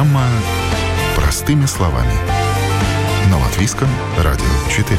Программа «Простыми словами». На Латвийском радио 4.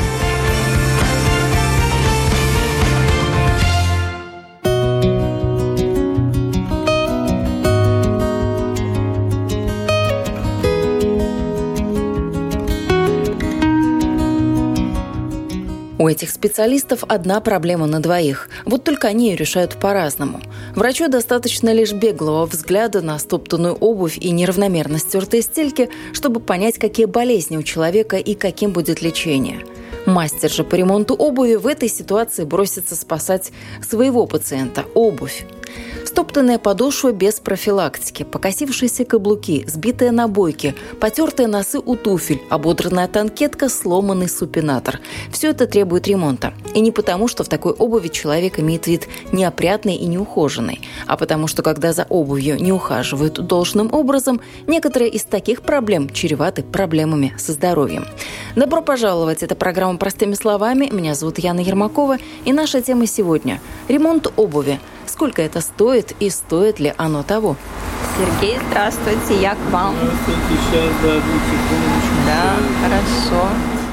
У этих специалистов одна проблема на двоих. Вот только они ее решают по-разному. Врачу достаточно лишь беглого взгляда на стоптанную обувь и неравномерно стертые стельки, чтобы понять, какие болезни у человека и каким будет лечение. Мастер же по ремонту обуви в этой ситуации бросится спасать своего пациента – обувь. Стоптанная подошва без профилактики, покосившиеся каблуки, сбитые набойки, потертые носы у туфель, ободранная танкетка, сломанный супинатор. Все это требует ремонта. И не потому, что в такой обуви человек имеет вид неопрятный и неухоженный, а потому что когда за обувью не ухаживают должным образом, некоторые из таких проблем чреваты проблемами со здоровьем. Добро пожаловать! Это программа «Простыми словами». Меня зовут Яна Ермакова. И наша тема сегодня – ремонт обуви – Сколько это стоит и стоит ли оно того? Сергей, здравствуйте, я к вам. Здравствуйте, сейчас, да, одну секундочку. Да, хорошо.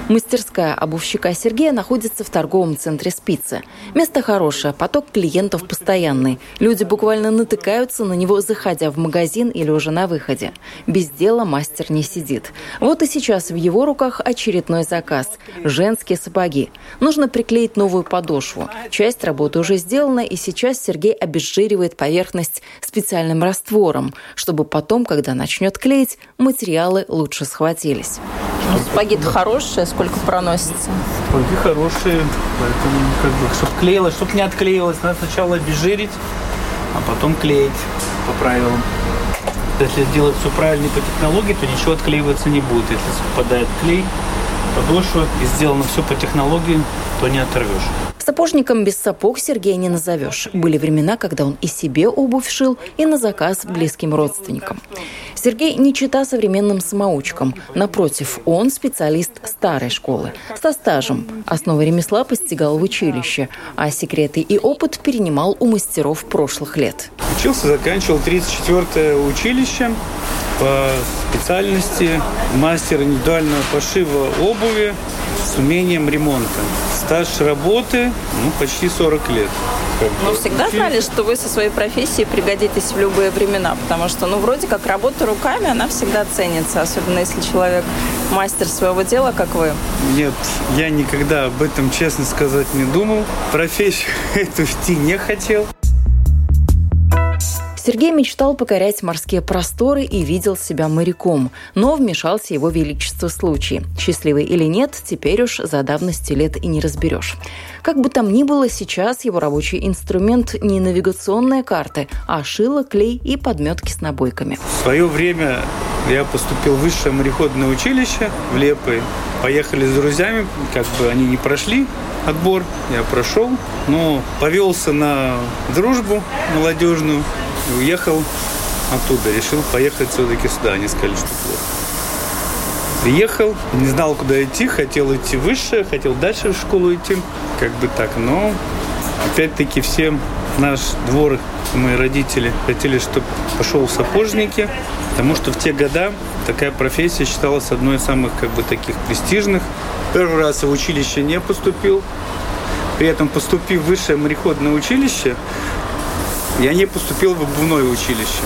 Мастерская обувщика Сергея находится в торговом центре «Спицы». Место хорошее, поток клиентов постоянный. Люди буквально натыкаются на него, заходя в магазин или уже на выходе. Без дела мастер не сидит. Вот и сейчас в его руках очередной заказ – женские сапоги. Нужно приклеить новую подошву. Часть работы уже сделана, и сейчас Сергей обезжиривает поверхность специальным раствором, чтобы потом, когда начнет клеить, материалы лучше схватились. Сапоги-то хорошие, сколько проносится? Сапоги хорошие, поэтому как бы, чтобы клеилось, чтобы не отклеилось, надо сначала обезжирить, а потом клеить по правилам. Если сделать все правильно по технологии, то ничего отклеиваться не будет. Если совпадает клей, подошва и сделано все по технологии, то не оторвешь. Сапожником без сапог Сергея не назовешь. Были времена, когда он и себе обувь шил, и на заказ близким родственникам. Сергей не чита современным самоучкам. Напротив, он специалист старой школы, со стажем. Основы ремесла постигал в училище, а секреты и опыт перенимал у мастеров прошлых лет. Учился, заканчивал 34-е училище по специальности мастер индивидуального пошива обуви с умением ремонта. Стаж работы ну, почти 40 лет. Ну, всегда знали, что вы со своей профессией пригодитесь в любые времена, потому что, ну, вроде как работа руками, она всегда ценится, особенно если человек мастер своего дела, как вы. Нет, я никогда об этом, честно сказать, не думал. Профессию эту идти не хотел. Сергей мечтал покорять морские просторы и видел себя моряком, но вмешался его величество случай. Счастливый или нет, теперь уж за давностью лет и не разберешь. Как бы там ни было, сейчас его рабочий инструмент не навигационные карты, а шило, клей и подметки с набойками. В свое время я поступил в высшее мореходное училище в Лепой. Поехали с друзьями, как бы они не прошли отбор, я прошел, но повелся на дружбу молодежную, уехал оттуда, решил поехать все-таки сюда. Они сказали, что плохо. Приехал, не знал, куда идти, хотел идти выше, хотел дальше в школу идти, как бы так, но опять-таки все наш двор, мои родители хотели, чтобы пошел в сапожники, потому что в те года такая профессия считалась одной из самых как бы таких престижных. Первый раз в училище не поступил, при этом поступив в высшее мореходное училище, я не поступил в обувное училище.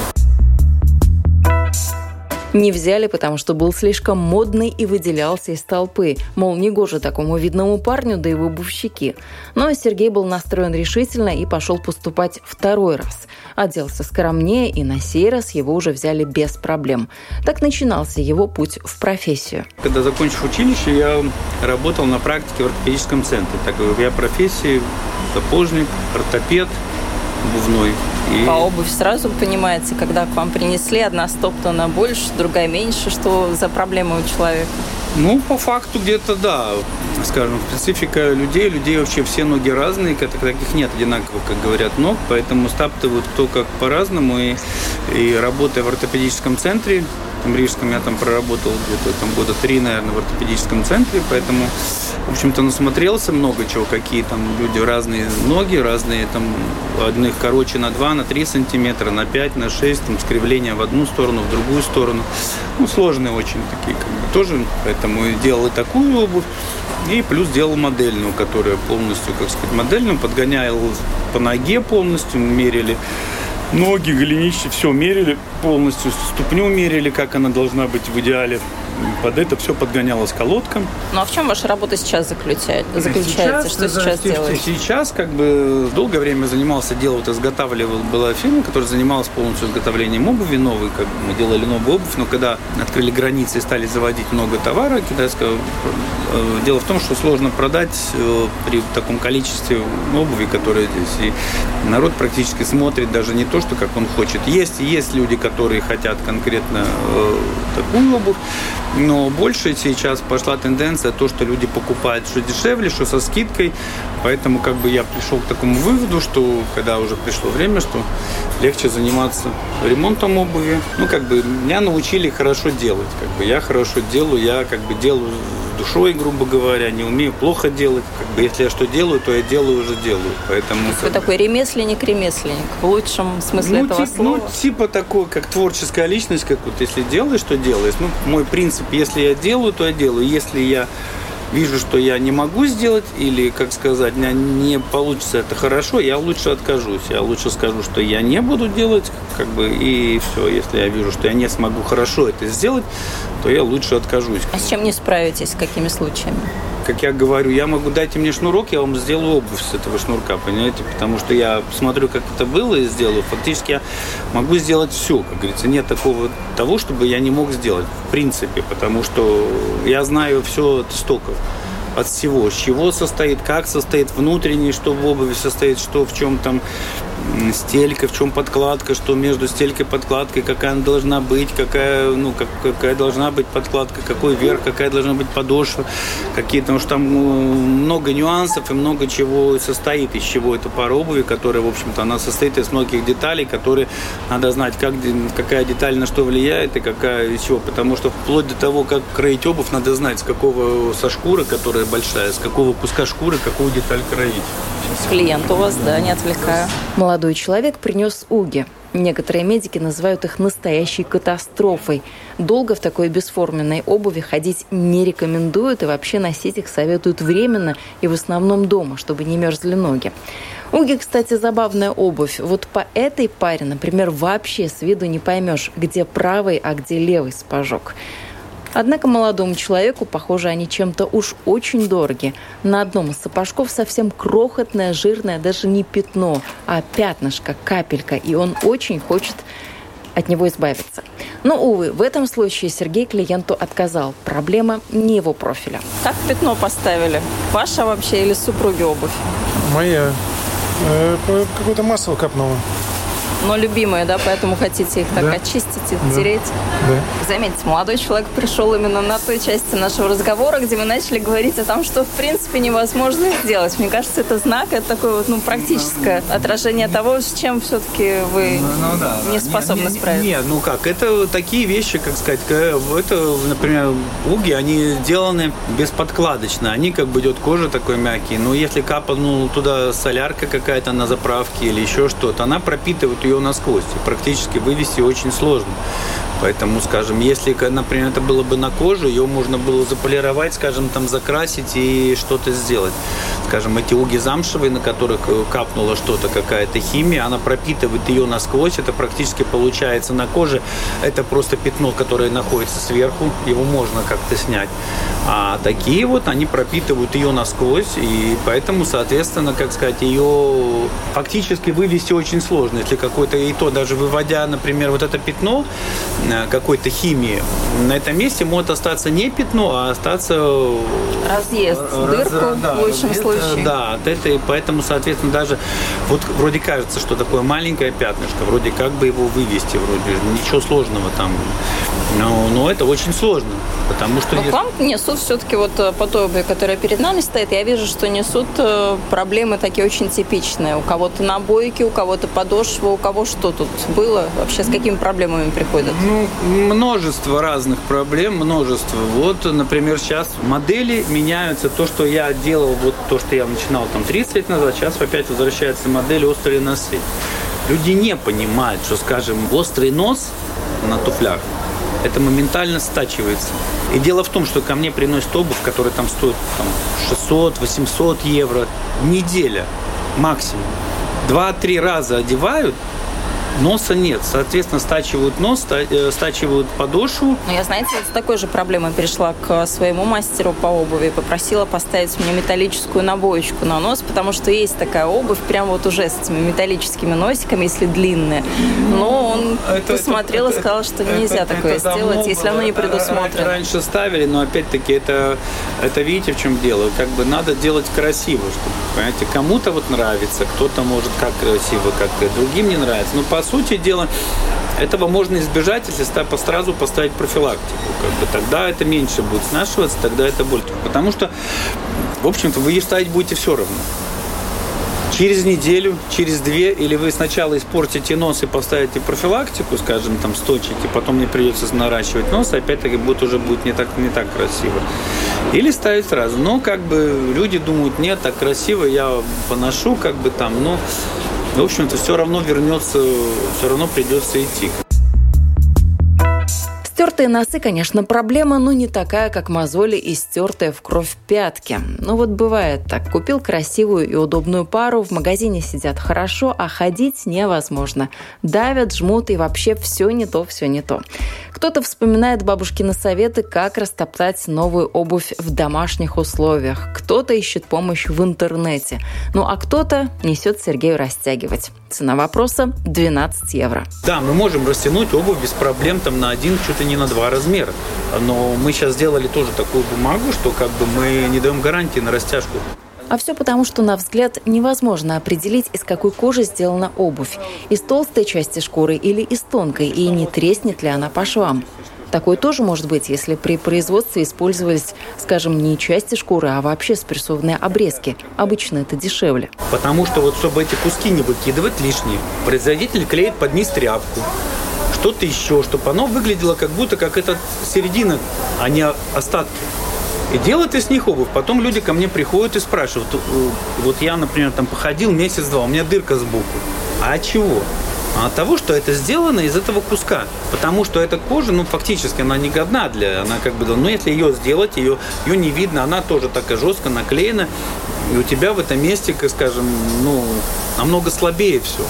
Не взяли, потому что был слишком модный и выделялся из толпы. Мол, не гоже такому видному парню, да и в обувщики. Но Сергей был настроен решительно и пошел поступать второй раз. Оделся скромнее, и на сей раз его уже взяли без проблем. Так начинался его путь в профессию. Когда закончив училище, я работал на практике в ортопедическом центре. Так как я профессии сапожник, ортопед, обувной. И... По обувь сразу понимаете, когда к вам принесли, одна стоптана больше, другая меньше, что за проблема у человека? Ну, по факту где-то да. Скажем, специфика людей, людей вообще все ноги разные, таких нет одинаковых, как говорят, ног, поэтому стаптывают кто как по-разному. И, и работая в ортопедическом центре, в Рижском я там проработал где-то там года три, наверное, в ортопедическом центре, поэтому в общем-то, насмотрелся много чего, какие там люди разные ноги, разные там, одних короче на 2, на 3 сантиметра, на 5, на 6, там скривления в одну сторону, в другую сторону. Ну, сложные очень такие, как бы, тоже, поэтому делал и такую обувь, и плюс делал модельную, которая полностью, как сказать, модельную, подгонял по ноге полностью, мерили ноги, голенища, все мерили полностью, ступню мерили, как она должна быть в идеале. Под это все подгонялось колодком. Ну а в чем ваша работа сейчас заключается? заключается? Сейчас, что сейчас делаете? Сейчас как бы долгое время занимался, делал, вот изготавливал, была фирма, которая занималась полностью изготовлением обуви новой, как бы мы делали новую обувь, но когда открыли границы и стали заводить много товара китайского, э, дело в том, что сложно продать э, при таком количестве обуви, которая здесь, и народ практически смотрит даже не то, что как он хочет. Есть, есть люди, которые хотят конкретно э, такую обувь, но больше сейчас пошла тенденция то, что люди покупают что дешевле, что со скидкой. Поэтому как бы я пришел к такому выводу, что когда уже пришло время, что легче заниматься ремонтом обуви. Ну, как бы меня научили хорошо делать. Как бы я хорошо делаю, я как бы делаю душой, грубо говоря, не умею плохо делать. Как бы если я что делаю, то я делаю уже делаю. Поэтому. вы такой ремесленник-ремесленник в лучшем смысле ну, этого тип, слова. Ну, типа такой, как творческая личность, как вот если делаешь, то делаешь. Ну, мой принцип, если я делаю, то я делаю. Если я вижу, что я не могу сделать, или, как сказать, не получится это хорошо, я лучше откажусь. Я лучше скажу, что я не буду делать, как бы, и все. Если я вижу, что я не смогу хорошо это сделать, то я лучше откажусь. А с чем не справитесь, с какими случаями? Как я говорю, я могу дайте мне шнурок, я вам сделаю обувь с этого шнурка, понимаете? Потому что я посмотрю, как это было и сделаю. Фактически я могу сделать все, как говорится. Нет такого того, чтобы я не мог сделать, в принципе, потому что я знаю все от истоков от всего, с чего состоит, как состоит внутренний, что в обуви состоит, что в чем там стелька, в чем подкладка, что между стелькой и подкладкой, какая она должна быть, какая, ну, как, какая должна быть подкладка, какой верх, какая должна быть подошва, какие, потому что там ну, много нюансов и много чего состоит, из чего эта пара обуви, которая, в общем-то, она состоит из многих деталей, которые надо знать, как, какая деталь на что влияет и какая из чего, потому что вплоть до того, как кроить обувь, надо знать, с какого, со шкуры, которая большая, с какого куска шкуры, какую деталь кроить. Клиент у вас, да, не отвлекаю. Молодой человек принес уги. Некоторые медики называют их настоящей катастрофой. Долго в такой бесформенной обуви ходить не рекомендуют и вообще носить их советуют временно и в основном дома, чтобы не мерзли ноги. Уги, кстати, забавная обувь. Вот по этой паре, например, вообще с виду не поймешь, где правый, а где левый сапожок. Однако молодому человеку, похоже, они чем-то уж очень дороги. На одном из сапожков совсем крохотное, жирное, даже не пятно, а пятнышко, капелька. И он очень хочет от него избавиться. Но, увы, в этом случае Сергей клиенту отказал. Проблема не его профиля. Как пятно поставили? Ваша вообще или супруги обувь? Моя. Э, какое-то масло капнуло но любимые, да, поэтому хотите их так да. очистить и да. тереть. Да. Заметьте, молодой человек пришел именно на той части нашего разговора, где мы начали говорить о том, что в принципе невозможно сделать. Мне кажется, это знак, это такое вот, ну, практическое отражение того, с чем все-таки вы ну, ну, да, не способны не, не, справиться. Нет, ну как, это такие вещи, как сказать, это, например, уги, они сделаны бесподкладочно, они как бы идет кожа такой мягкий, но если капнул туда солярка какая-то на заправке или еще что-то, она пропитывает ее ее насквозь. И практически вывести очень сложно. Поэтому, скажем, если, например, это было бы на коже, ее можно было заполировать, скажем, там закрасить и что-то сделать. Скажем, эти уги замшевые, на которых э, капнула что-то, какая-то химия, она пропитывает ее насквозь, это практически получается на коже. Это просто пятно, которое находится сверху, его можно как-то снять. А такие вот, они пропитывают ее насквозь, и поэтому, соответственно, как сказать, ее фактически вывести очень сложно. Если какое-то и то, даже выводя, например, вот это пятно, какой-то химии, на этом месте может остаться не пятно, а остаться... Разъезд, раз, дырку да, в лучшем случае. случае. Да, от этой, поэтому, соответственно, даже вот вроде кажется, что такое маленькое пятнышко, вроде как бы его вывести, вроде ничего сложного там. Но, но это очень сложно, потому что... Но к вам несут все-таки вот э, по той обуви, которая перед нами стоит, я вижу, что несут э, проблемы такие очень типичные. У кого-то набойки, у кого-то подошва, у кого что тут было? Вообще с какими проблемами приходят? Ну, множество разных проблем, множество. Вот, например, сейчас модели меняются. То, что я делал, вот то, что я начинал там 30 лет назад, сейчас опять возвращается модель острые носы. Люди не понимают, что, скажем, острый нос на туфлях это моментально стачивается. И дело в том, что ко мне приносят обувь, которая там стоит там, 600-800 евро неделя максимум. Два-три раза одевают, Носа нет. Соответственно, стачивают нос, э, стачивают подошву. Ну, я, знаете, с такой же проблемой пришла к своему мастеру по обуви и попросила поставить мне металлическую набоечку на нос, потому что есть такая обувь, прям вот уже с этими металлическими носиками, если длинные. Но он это, посмотрел это, и сказал, что это, нельзя это, такое это сделать, если оно не предусмотрено. Раньше ставили, но опять-таки это, это видите, в чем дело. Как бы надо делать красиво, чтобы, понимаете, кому-то вот нравится, кто-то может как красиво, как другим не нравится. Но по сути дела, этого можно избежать, если сразу поставить профилактику. Как бы, тогда это меньше будет снашиваться, тогда это будет. Потому что, в общем-то, вы ее ставить будете все равно. Через неделю, через две, или вы сначала испортите нос и поставите профилактику, скажем, там, сточите, потом мне придется наращивать нос, опять-таки будет уже будет не так, не так красиво. Или ставить сразу. Но как бы люди думают, нет, так красиво, я поношу, как бы там, но в общем-то, все равно вернется, все равно придется идти. Стертые носы, конечно, проблема, но не такая, как мозоли и стертые в кровь пятки. Но вот бывает так. Купил красивую и удобную пару, в магазине сидят хорошо, а ходить невозможно. Давят, жмут и вообще все не то, все не то. Кто-то вспоминает бабушкины советы, как растоптать новую обувь в домашних условиях. Кто-то ищет помощь в интернете. Ну а кто-то несет Сергею растягивать. Цена вопроса – 12 евро. Да, мы можем растянуть обувь без проблем там на один, что-то не на два размера. Но мы сейчас сделали тоже такую бумагу, что как бы мы не даем гарантии на растяжку. А все потому, что на взгляд невозможно определить, из какой кожи сделана обувь. Из толстой части шкуры или из тонкой, и не треснет ли она по швам. Такое тоже может быть, если при производстве использовались, скажем, не части шкуры, а вообще спрессованные обрезки. Обычно это дешевле. Потому что вот чтобы эти куски не выкидывать лишние, производитель клеит под низ тряпку, что-то еще, чтобы оно выглядело как будто как это середина, а не остатки. И делают из них обувь. Потом люди ко мне приходят и спрашивают. «Э, вот я, например, там походил месяц-два, у меня дырка сбоку. А от чего? А от того, что это сделано из этого куска. Потому что эта кожа, ну, фактически, она не годна для... Она как бы... Ну, если ее сделать, ее, ее не видно, она тоже такая жестко наклеена. И у тебя в этом месте, скажем, ну, намного слабее все.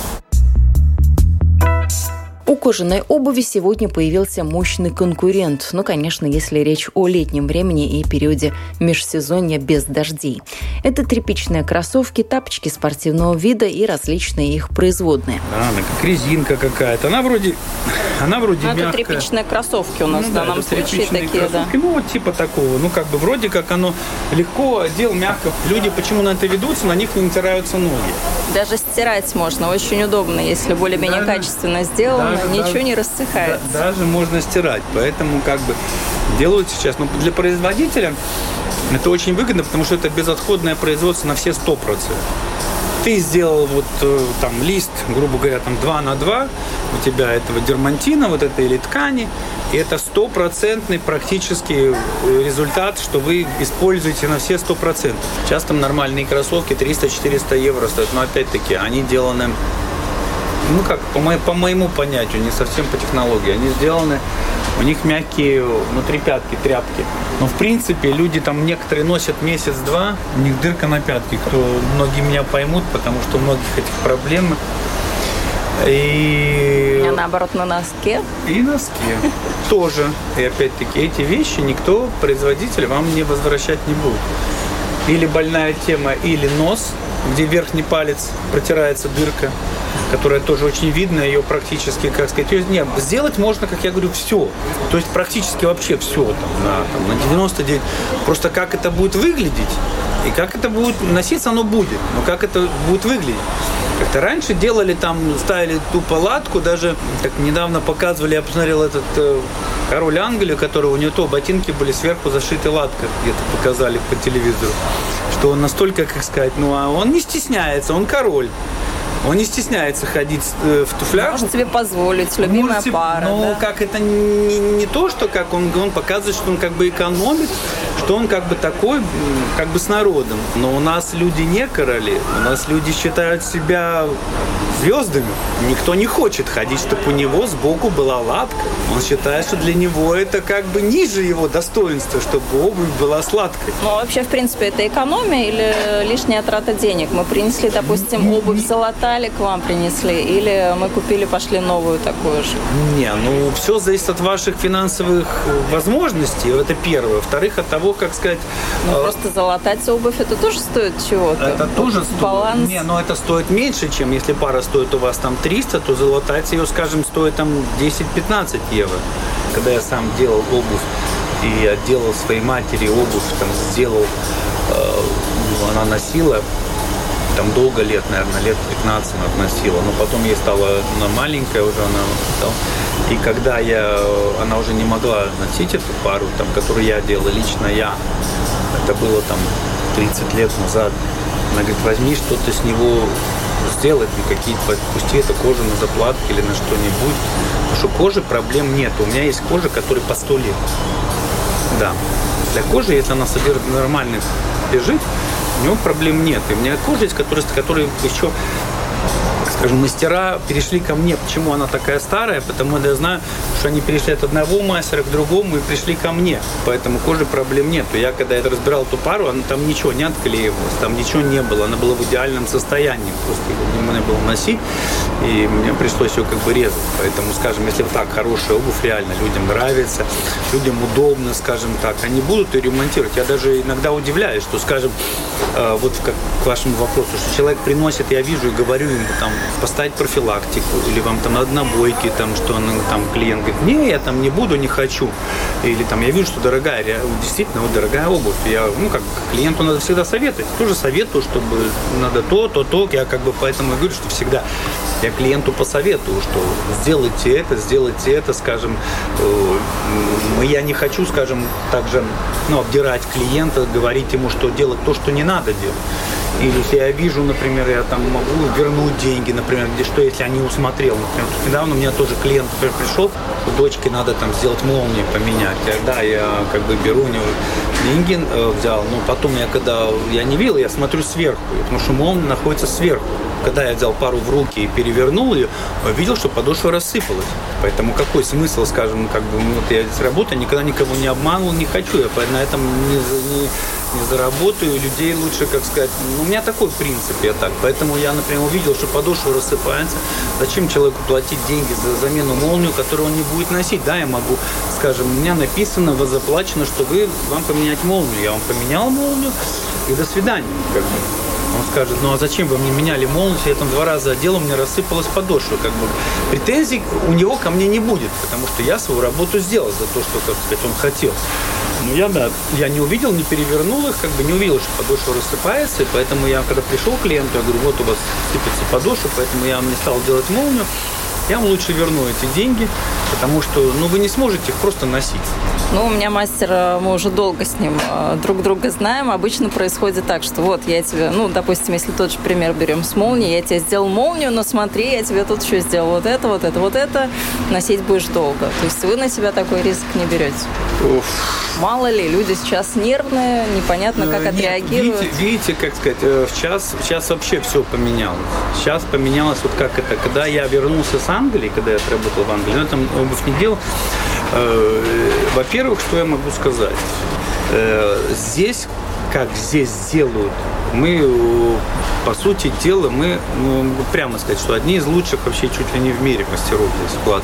У кожаной обуви сегодня появился мощный конкурент. Ну, конечно, если речь о летнем времени и периоде межсезонья без дождей. Это тряпичные кроссовки, тапочки спортивного вида и различные их производные. Да, она как резинка какая-то. Она вроде, она вроде ну, мягкая. это тряпичные кроссовки у нас ну, в данном случае такие, да. Ну, вот типа такого. Ну, как бы вроде как оно легко, одел мягко. Люди почему на это ведутся, на них не натираются ноги. Даже стирать можно, очень удобно, если более-менее качественно сделано. Даже ничего не рассыхается. Да, даже можно стирать. Поэтому как бы делают сейчас. Но для производителя это очень выгодно, потому что это безотходное производство на все 100%. Ты сделал вот э, там лист, грубо говоря, там 2 на 2, у тебя этого дермантина, вот этой или ткани, и это стопроцентный практически э, результат, что вы используете на все 100%. Сейчас там нормальные кроссовки 300-400 евро стоят, но опять-таки они деланы ну как, по, мо- по моему понятию, не совсем по технологии. Они сделаны, у них мягкие внутри пятки, тряпки. Но в принципе люди там некоторые носят месяц-два, у них дырка на пятке. Кто, многие меня поймут, потому что у многих этих проблем. И... А наоборот на носке? И носке тоже. И опять-таки эти вещи никто, производитель, вам не возвращать не будет. Или больная тема, или нос, где верхний палец протирается дырка которая тоже очень видна, ее практически, как сказать, ее, нет, сделать можно, как я говорю, все. То есть практически вообще все там, на, там, на 99. Просто как это будет выглядеть, И как это будет носиться, оно будет. Но как это будет выглядеть? Как-то раньше делали там, ставили ту палатку, даже как недавно показывали, я посмотрел этот э, король Англии, у которого у него то ботинки были сверху зашиты латкой, где-то показали по телевизору, что он настолько, как сказать, ну а он не стесняется, он король. Он не стесняется ходить э, в туфлях. Может себе позволить, любимая Можете- пара. Ну, да? как это не, не то, что как он, он показывает, что он как бы экономит, что он как бы такой, как бы с народом. Но у нас люди не короли, у нас люди считают себя звездами. Никто не хочет ходить, чтобы у него сбоку была лапка. Он считает, что для него это как бы ниже его достоинства, чтобы обувь была сладкой. Ну, вообще, в принципе, это экономия или лишняя трата денег? Мы принесли, допустим, обувь залатали, к вам принесли, или мы купили, пошли новую такую же? Не, ну все зависит от ваших финансовых возможностей, это первое. Во-вторых, от того, как сказать, Ну, э, просто залатать обувь, это тоже стоит чего-то. Это тоже стоит. Баланс. Не, но это стоит меньше, чем если пара стоит у вас там 300, то золотать ее, скажем, стоит там 10-15 евро. Когда я сам делал обувь, и я делал своей матери обувь, там сделал, э, ну, она носила, там долго лет, наверное, лет 15 она носила, но потом ей стала она маленькая уже, она стала. И когда я, она уже не могла носить эту пару, там, которую я делал, лично я, это было там 30 лет назад, она говорит, возьми что-то с него сделать, ну, какие-то, пусти это кожу на заплатки или на что-нибудь. Потому что кожи проблем нет. У меня есть кожа, которая по 100 лет. Да. Для кожи, если она содержит нормальный лежит, у него проблем нет. И у меня кожа есть, которая, которые еще скажем, мастера перешли ко мне. Почему она такая старая? Потому что я знаю, что они перешли от одного мастера к другому и пришли ко мне. Поэтому кожи проблем нет. Я когда это разбирал эту пару, она, там ничего не отклеивалось, там ничего не было. Она была в идеальном состоянии. Просто не можно было носить, и мне пришлось ее как бы резать. Поэтому, скажем, если вот так хорошая обувь реально людям нравится, людям удобно, скажем так, они будут ее ремонтировать. Я даже иногда удивляюсь, что, скажем, э, вот как к вашему вопросу, что человек приносит, я вижу и говорю ему там поставить профилактику, или вам там надо набойки, там, что он, там клиент говорит, не, я там не буду, не хочу. Или там я вижу, что дорогая, действительно, вот дорогая обувь. Я, ну, как клиенту надо всегда советовать. Тоже советую, чтобы надо то, то, то. Я как бы поэтому и говорю, что всегда я клиенту посоветую, что сделайте это, сделайте это, скажем, э, я не хочу, скажем, также ну, обдирать клиента, говорить ему, что делать то, что не надо делать. Или если я вижу, например, я там могу вернуть деньги, например, где что, если я не усмотрел. Например, недавно у меня тоже клиент например, пришел, у дочки надо там сделать молнию поменять. Тогда я как бы беру у него деньги, э, взял, но потом я когда я не видел, я смотрю сверху, потому что молния находится сверху. Когда я взял пару в руки и перевернул ее, видел, что подошва рассыпалась. Поэтому какой смысл, скажем, как бы, ну, вот я здесь работаю, никогда никого не обманывал, не хочу. Я на этом не, не, не заработаю, людей лучше, как сказать, ну, у меня такой принцип, я так. Поэтому я, например, увидел, что подошва рассыпается. Зачем человеку платить деньги за замену молнию, которую он не будет носить? Да, я могу, скажем, у меня написано, вас заплачено, что вы, вам поменять молнию. Я вам поменял молнию, и до свидания. Как бы. Он скажет, ну а зачем вы мне меняли молнию, я там два раза одел, у меня рассыпалась подошва. Как бы. Претензий у него ко мне не будет, потому что я свою работу сделал за то, что, как сказать, он хотел. Ну, я, да, я не увидел, не перевернул их, как бы не увидел, что подошва рассыпается, и поэтому я, когда пришел к клиенту, я говорю, вот у вас сыпется подошва, поэтому я вам не стал делать молнию, я вам лучше верну эти деньги, потому что, ну, вы не сможете их просто носить. Ну, у меня мастер, э, мы уже долго с ним э, друг друга знаем. Обычно происходит так, что вот я тебе, ну, допустим, если тот же пример берем с молнией, я тебе сделал молнию, но смотри, я тебе тут еще сделал вот это, вот это, вот это, носить будешь долго. То есть вы на себя такой риск не берете. Мало ли, люди сейчас нервные, непонятно, как Э, нет, отреагируют. Видите, видите, как сказать, э, сейчас, сейчас вообще все поменялось. Сейчас поменялось вот как это, когда я вернулся с Англии, когда я отработал в Англии, но там обувь не делал. Э, Во-первых, что я могу сказать? Э, Здесь, как здесь делают, мы, э, по сути дела, мы, ну, прямо сказать, что одни из лучших вообще чуть ли не в мире мастеров здесь в.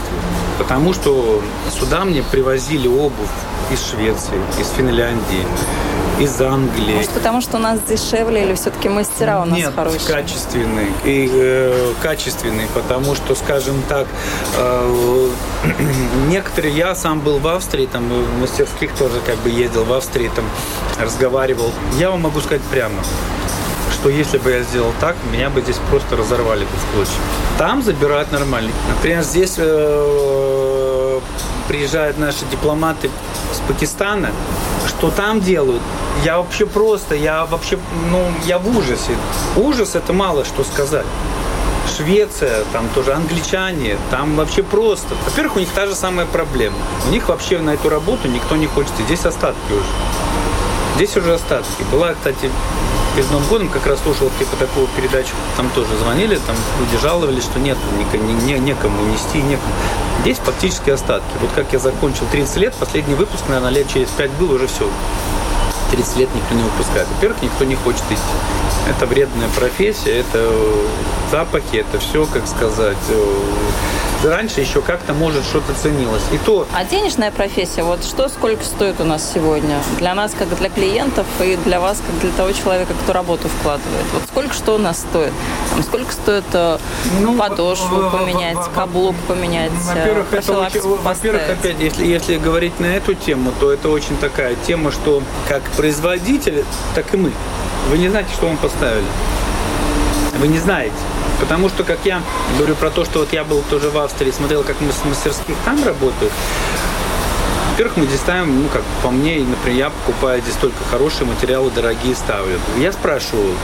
Потому что сюда мне привозили обувь из Швеции, из Финляндии, из Англии. Может, потому что у нас дешевле или все-таки мастера у нас Нет, хорошие? качественные. И э, качественные, потому что, скажем так, э, некоторые, я сам был в Австрии, там в мастерских тоже как бы ездил в Австрии, там разговаривал. Я вам могу сказать прямо, что если бы я сделал так, меня бы здесь просто разорвали бы в клочья. Там забирают нормально. Например, здесь э, приезжают наши дипломаты с Пакистана, что там делают, я вообще просто, я вообще, ну, я в ужасе. Ужас это мало что сказать. Швеция, там тоже англичане, там вообще просто. Во-первых, у них та же самая проблема. У них вообще на эту работу никто не хочет. И здесь остатки уже. Здесь уже остатки. Была, кстати, перед Новым годом как раз слушал типа такую передачу, там тоже звонили, там люди жаловались, что нет, не, не, некому нести, некому. Здесь фактически остатки. Вот как я закончил 30 лет, последний выпуск, наверное, лет через 5 был, уже все. 30 лет никто не выпускает. Во-первых, никто не хочет идти. Это вредная профессия, это запахи, это все, как сказать, раньше еще как-то, может, что-то ценилось. И то... А денежная профессия, вот что, сколько стоит у нас сегодня? Для нас, как для клиентов, и для вас, как для того человека, кто работу вкладывает. Вот сколько что у нас стоит? Там, сколько стоит э, ну, подошву поменять, каблук поменять, Во-первых, это очень, во-первых, опять, если, если говорить на эту тему, то это очень такая тема, что как производитель, так и мы. Вы не знаете, что вам поставили. Вы не знаете. Потому что, как я говорю про то, что вот я был тоже в Австрии, смотрел, как мы с мастерских там работают. Во-первых, мы здесь ставим, ну, как по мне, например, я покупаю здесь только хорошие материалы, дорогие ставлю. Я спрашиваю,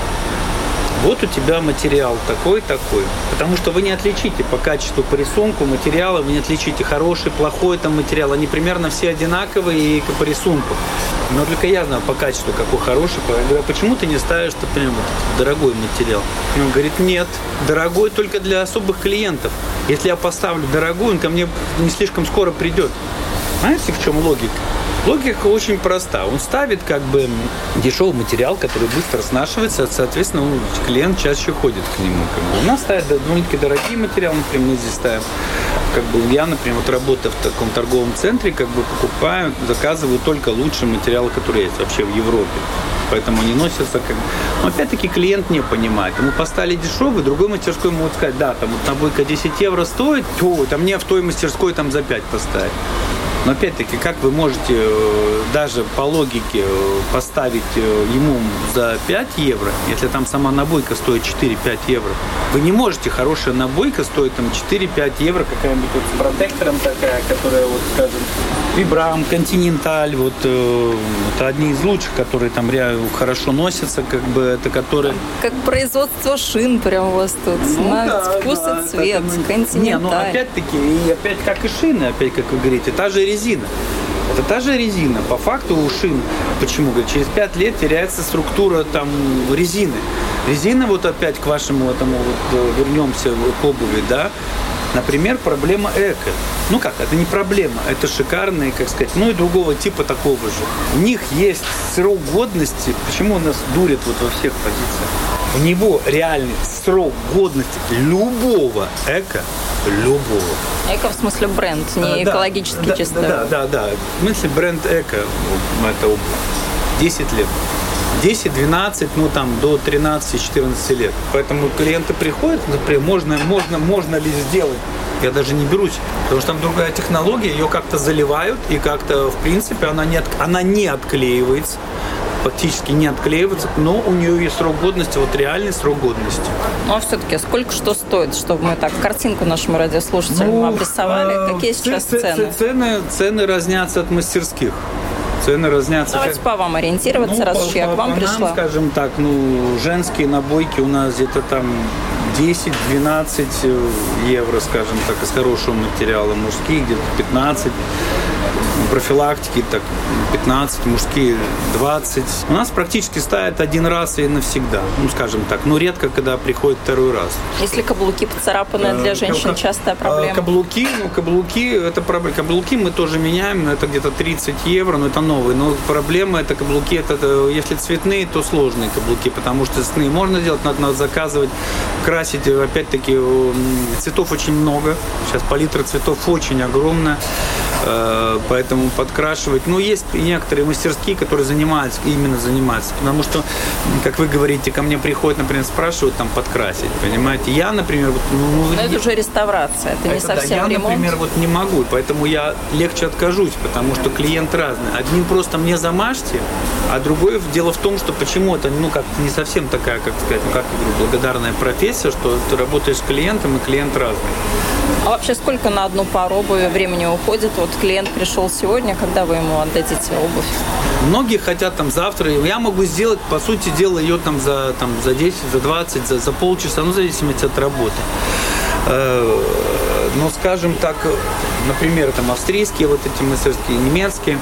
вот у тебя материал такой-такой. Потому что вы не отличите по качеству, по рисунку материала, вы не отличите хороший, плохой там материал. Они примерно все одинаковые и по рисунку. Но только я знаю по качеству, какой хороший. Я говорю, а почему ты не ставишь, например, вот дорогой материал? И он говорит, нет, дорогой только для особых клиентов. Если я поставлю дорогой, он ко мне не слишком скоро придет. Знаете, в чем логика? Логика очень проста. Он ставит как бы дешевый материал, который быстро снашивается, соответственно, клиент чаще ходит к нему. Как бы. У нас ставят довольно-таки дорогие материалы, например, мы здесь ставим. Как бы я, например, вот работая в таком торговом центре, как бы покупаю, заказываю только лучшие материалы, которые есть вообще в Европе. Поэтому они носятся как... Но опять-таки клиент не понимает. Ему поставили дешевый, другой мастерской могут сказать, да, там вот набойка 10 евро стоит, то, там мне в той мастерской там за 5 поставить. Но опять-таки, как вы можете э, даже по логике э, поставить э, ему за 5 евро, если там сама набойка стоит 4-5 евро? Вы не можете, хорошая набойка стоит там 4-5 евро, какая-нибудь вот с протектором такая, которая вот, скажем, Вибрам, Континенталь, вот это одни из лучших, которые там реально хорошо носятся, как бы это которые... Как производство шин прям у вас тут, ну, да, вкус да, и цвет, это, Континенталь. Не, ну опять-таки, и опять как и шины, опять как вы говорите, та же резина. Это та же резина. По факту у шин, почему? Говорит, через 5 лет теряется структура там резины. Резина, вот опять к вашему этому вот э, вернемся к обуви, да, Например, проблема эко. Ну как, это не проблема, это шикарные, как сказать, ну и другого типа такого же. У них есть срок годности, почему у нас дурят вот во всех позициях? У него реальный срок годности любого эко, любого. Эко в смысле бренд, не а, экологически да, чисто. Да, да, да. В смысле бренд эко, это 10 лет. 10, 12, ну там до 13-14 лет. Поэтому клиенты приходят, например, можно, можно, можно ли сделать я даже не берусь, потому что там другая технология, ее как-то заливают, и как-то, в принципе, она не, от, она не отклеивается, фактически не отклеивается, но у нее есть срок годности, вот реальный срок годности. Ну, а все-таки сколько что стоит, чтобы мы так картинку нашему радиослушателям ну, обрисовали? Какие сейчас цены? Цены, цены разнятся от мастерских цены разнятся. Давайте по вам ориентироваться, ну, раз по, я к вам по пришла. Нам, скажем так, ну, женские набойки у нас где-то там 10-12 э, евро, скажем так, из хорошего материала. Мужские где-то 15 профилактики так 15, мужские 20. У нас практически ставят один раз и навсегда, ну скажем так, но редко, когда приходит второй раз. Если каблуки поцарапаны для э, женщин, частая проблема? Каблуки, ну каблуки, это проблема. Каблуки мы тоже меняем, но это где-то 30 евро, но это новые. Но проблема это каблуки, это если цветные, то сложные каблуки, потому что цветные можно делать, надо, надо заказывать, красить. Опять-таки цветов очень много. Сейчас палитра цветов очень огромная. Э, поэтому подкрашивать. Ну, есть некоторые мастерские, которые занимаются, именно занимаются. Потому что, как вы говорите, ко мне приходят, например, спрашивают там подкрасить. Понимаете? Я, например, вот, ну, ну Но это уже реставрация, это, это не совсем да, я, ремонт. например, вот не могу, поэтому я легче откажусь, потому что клиент разный. Один просто мне замажьте, а другой дело в том, что почему это, ну, как не совсем такая, как сказать, ну, как я говорю, благодарная профессия, что ты работаешь с клиентом, и клиент разный. А вообще сколько на одну пару обуви времени уходит? Вот клиент пришел сегодня, когда вы ему отдадите обувь? Многие хотят там завтра. Я могу сделать, по сути дела, ее там за, там, за 10, за 20, за, за полчаса, ну, в зависимости от работы. Э, но, скажем так, например, там австрийские вот эти мастерские, немецкие,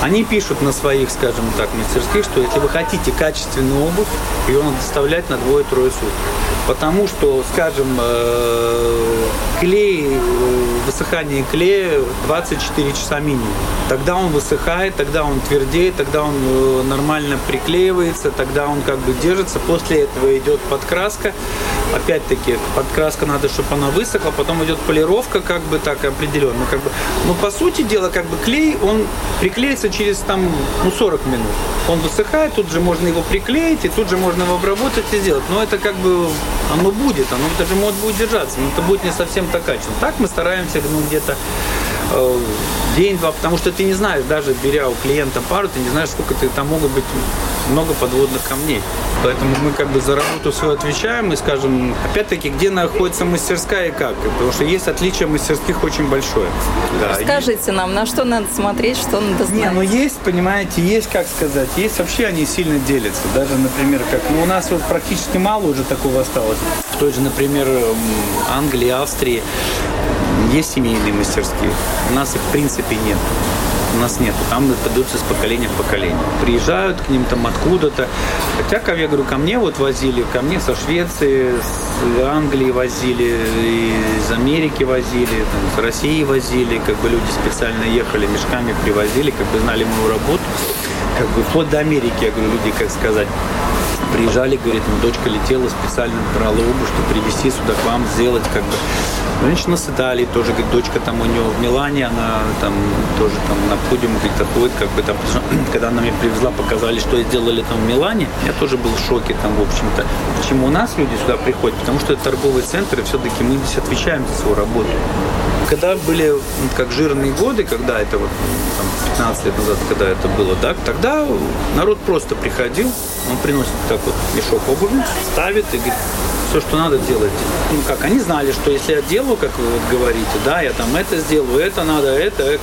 они пишут на своих, скажем так, мастерских, что если вы хотите качественную обувь, ее надо доставлять на двое-трое суток. Потому что, скажем, э, клей, э, высыхание клея 24 часа минимум. Тогда он высыхает, тогда он твердеет, тогда он э, нормально приклеивается, тогда он как бы держится. После этого идет подкраска. Опять-таки, подкраска надо, чтобы она высохла, потом идет полировка, как бы так определенно. Как бы. Но по сути дела, как бы клей, он приклеится через там ну, 40 минут. Он высыхает, тут же можно его приклеить, и тут же можно его обработать и сделать. Но это как бы оно будет, оно даже может будет держаться, но это будет не совсем так качественно. Так мы стараемся ну, где-то день-два, потому что ты не знаешь, даже беря у клиента пару, ты не знаешь, сколько ты там могут быть много подводных камней. Поэтому мы как бы за работу свою отвечаем и скажем, опять-таки, где находится мастерская и как. Потому что есть отличие мастерских очень большое. Да. Скажите нам, на что надо смотреть, что надо знать? Не, ну есть, понимаете, есть, как сказать, есть вообще они сильно делятся. Даже, например, как, ну у нас вот практически мало уже такого осталось. В той же, например, Англии, Австрии есть семейные мастерские. У нас их в принципе нет у нас нету. Там подаются с поколения в поколение. Приезжают к ним там откуда-то. Хотя, как я говорю, ко мне вот возили, ко мне со Швеции, с Англии возили, из Америки возили, там, с России возили, как бы люди специально ехали, мешками привозили, как бы знали мою работу. Как бы вплоть до Америки, я говорю, люди, как сказать, приезжали, говорит, ну, дочка летела, специально брала обувь, чтобы привезти сюда к вам, сделать как бы. Женщина с Италии тоже, говорит, дочка там у нее в Милане, она там тоже там на подиуме где-то ходит, как бы там, когда она мне привезла, показали, что сделали там в Милане, я тоже был в шоке там, в общем-то. Почему у нас люди сюда приходят? Потому что это торговый центр, и все-таки мы здесь отвечаем за свою работу. Когда были как жирные годы, когда это вот там, 15 лет назад, когда это было, да, тогда народ просто приходил, он приносит так вот мешок обуви, ставит и говорит, все, что надо делать. Ну как, они знали, что если я делаю, как вы вот говорите, да, я там это сделаю, это надо, это, это.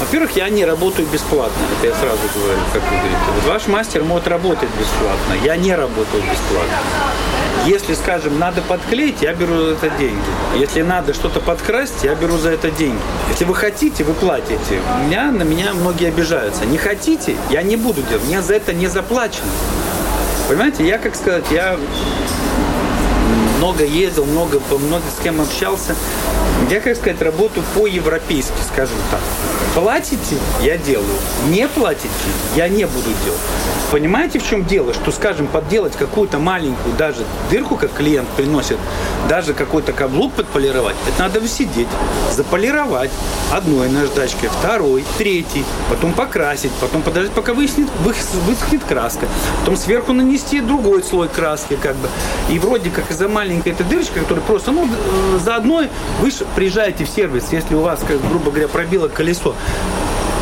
Во-первых, я не работаю бесплатно, это я сразу говорю, как вы говорите. Вот ваш мастер может работать бесплатно, я не работаю бесплатно. Если, скажем, надо подклеить, я беру за это деньги. Если надо что-то подкрасить, я беру за это деньги. Если вы хотите, вы платите. У меня, на меня многие обижаются. Не хотите, я не буду делать. Мне за это не заплачено. Понимаете, я, как сказать, я много ездил, много, много с кем общался. Я, как сказать, работаю по-европейски, скажем так. Платите, я делаю. Не платите, я не буду делать. Понимаете, в чем дело? Что, скажем, подделать какую-то маленькую даже дырку, как клиент приносит, даже какой-то каблук подполировать, это надо сидеть, заполировать одной наждачкой, второй, третий, потом покрасить, потом подождать, пока высохнет, высохнет краска, потом сверху нанести другой слой краски, как бы. И вроде как из-за маленькой этой дырочки, которая просто, ну, э, за одной, вы приезжаете в сервис, если у вас, как, грубо говоря, пробило колесо,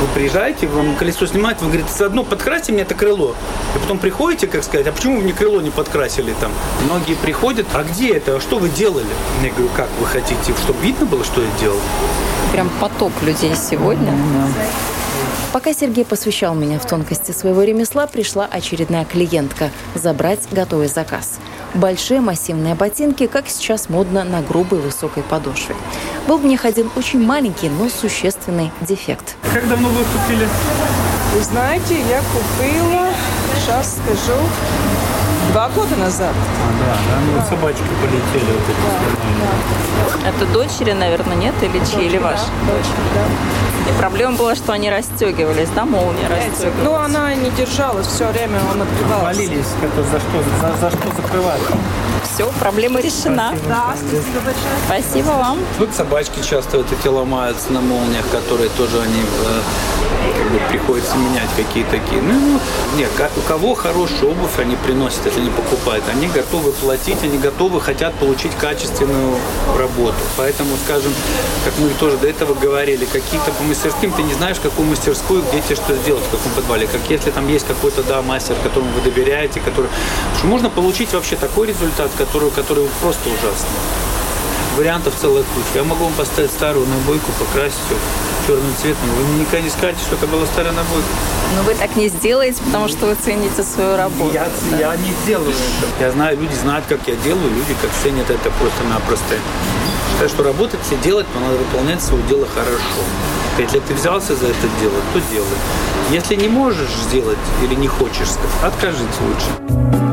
вы приезжаете, вам колесо снимают, вы говорите, заодно подкрасьте мне это крыло. И потом приходите, как сказать, а почему вы мне крыло не подкрасили там? Многие приходят, а где это, а что вы делали? Я говорю, как вы хотите, чтобы видно было, что я делал? Прям поток людей сегодня. Да. Пока Сергей посвящал меня в тонкости своего ремесла, пришла очередная клиентка забрать готовый заказ. Большие массивные ботинки, как сейчас модно на грубой высокой подошве. Был в них один очень маленький, но существенный дефект. Как давно вы купили? Вы знаете, я купила, сейчас скажу, Два года назад. А, да, да, ну вот собачки полетели вот эти да, Это дочери, наверное, нет? Или чьи? Или ваши? Да, дочери, да. И проблема была, что они расстегивались, да, молния расстегивалась? Ну, она не держалась все время, он открывался. Молились, это за что, за, за что закрывать? Все, проблема решена. Да, спасибо большое. Спасибо вам. Вот собачки часто вот эти ломаются на молниях, которые тоже они э, бы приходится менять какие-то такие. Ну, ну, нет, ка- у кого хорошую обувь они приносят, если они покупают, они готовы платить, они готовы, хотят получить качественную работу. Поэтому, скажем, как мы тоже до этого говорили, какие-то по мастерским, ты не знаешь, какую мастерскую, где тебе что сделать, в каком подвале. Как если там есть какой-то, да, мастер, которому вы доверяете, который... Что можно получить вообще такой результат, который, который просто ужасный. Вариантов целая куча. Я могу вам поставить старую набойку, покрасить ее черным цветом. Вы никогда не скажете, что это была старая набойка. Но вы так не сделаете, потому что вы цените свою работу. Я, я не делаю это. Я знаю, люди знают, как я делаю, люди как ценят это просто-напросто. Считаю, что работать все делать, но надо выполнять свое дело хорошо. Если ты взялся за это дело, то делай. Если не можешь сделать или не хочешь, откажись лучше.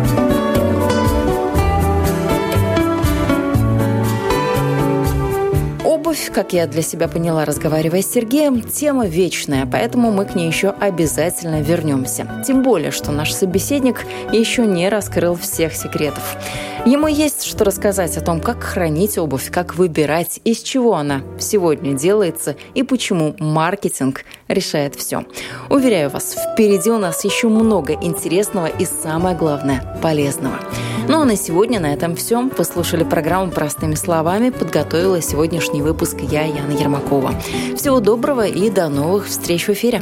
Как я для себя поняла, разговаривая с Сергеем, тема вечная, поэтому мы к ней еще обязательно вернемся. Тем более, что наш собеседник еще не раскрыл всех секретов. Ему есть что рассказать о том, как хранить обувь, как выбирать, из чего она сегодня делается и почему маркетинг решает все. Уверяю вас, впереди у нас еще много интересного и самое главное полезного. Ну а на сегодня на этом все. Послушали программу «Простыми словами». Подготовила сегодняшний выпуск я, Яна Ермакова. Всего доброго и до новых встреч в эфире.